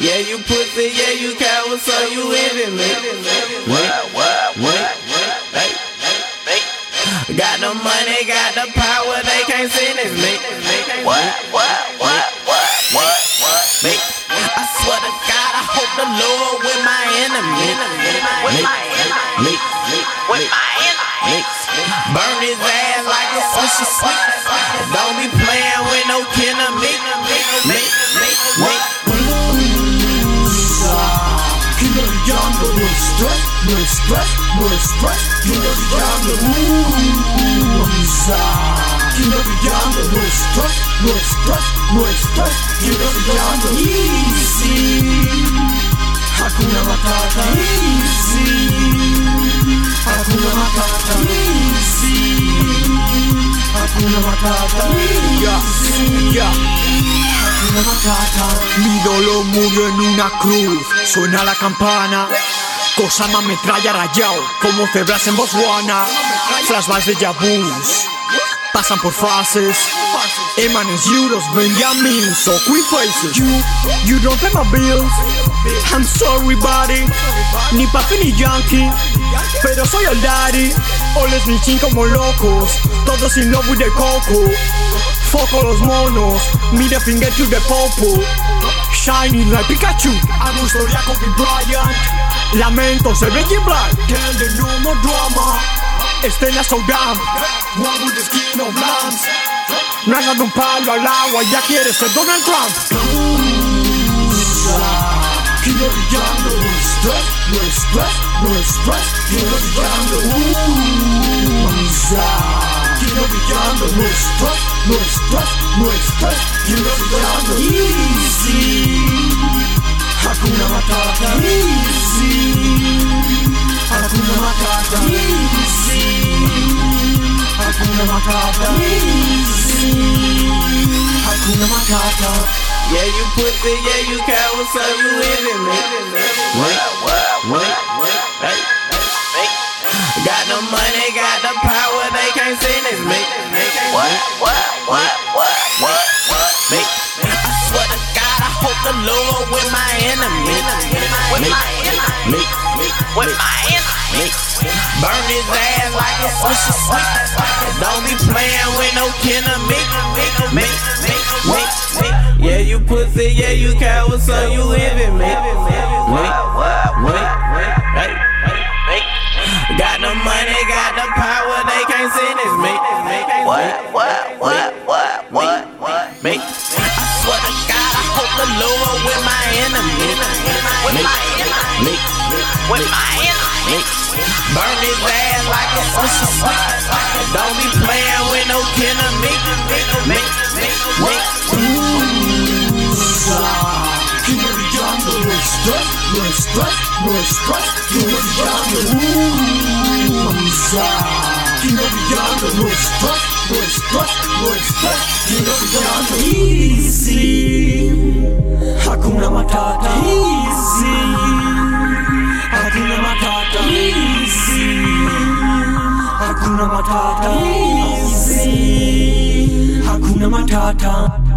Yeah, you pussy, yeah, you coward, so you envy me. Wait, what, wait, wait, hey. Got the money, got the power, they can't sentence me. What, what, what, what, what, what, me? I swear to God, I hope the Lord with my enemy. With my enemy. With my enemy. Burn his ass like a sushi sweet. Don't be playing no stress. King of the ooh, King of the no stress, no stress, no stress. The jungle, easy. Hakuna matata, easy. Hakuna matata, easy. Hakuna matata, easy. Yeah. Hakuna matata. Mi dolor murió en una cruz, suena la campana. Cosa más metralla rayado, como cebras en Botswana. Flashbacks de Jabus, pasan por fases. Emanes euros, Benjamin, so quick faces. You, you don't pay my bills. I'm sorry, buddy. Ni papi ni yankee, pero soy el daddy. Oles mi chin como locos, todos in love with coco. Foco los monos, mira finger to the popo. Shining like Pikachu, hago historia con Big Bryant. Lamento, se Reggie Black, tell the no more drama. Estela down, one with the skin of lambs. No hagas de un palo al agua, ya quieres ser Donald Trump. The jungle, no stress, no stress, no stress. King of the jungle, ooh, King of the jungle, no stress, no stress, no stress. King of easy. Hakuna matata, easy. Hakuna matata, easy. Hakuna matata, easy. Hakuna matata. Yeah, you pussy, yeah, you coward, so you envy me. Wait, wait, wait, hey, hey. Got the money, got the power, they can't sentence me. What, what, what, what, what, me? I swear to God, I hope the Lord with my enemy. With my enemy. With my enemy. Burn his ass like a sushi sweet. Don't be playing with no kin of me. Yeah, you pussy, yeah, you coward, so you envy me. What, what, what, what, what, what, me? I swear to God, I hope the Lord with my enemy. With my enemy. With my enemy. Burn his ass like a sushi sweet. Don't be playing with no kin of me. Me, me, me. King of the jungle, no stress, no stress, no stress. King of the jungle, ooh, King of the jungle, Royce Plus, Royce Plus, ndio hizi, hakuna matata hizi, hakuna matata hizi, hakuna matata hizi, hakuna matata hizi.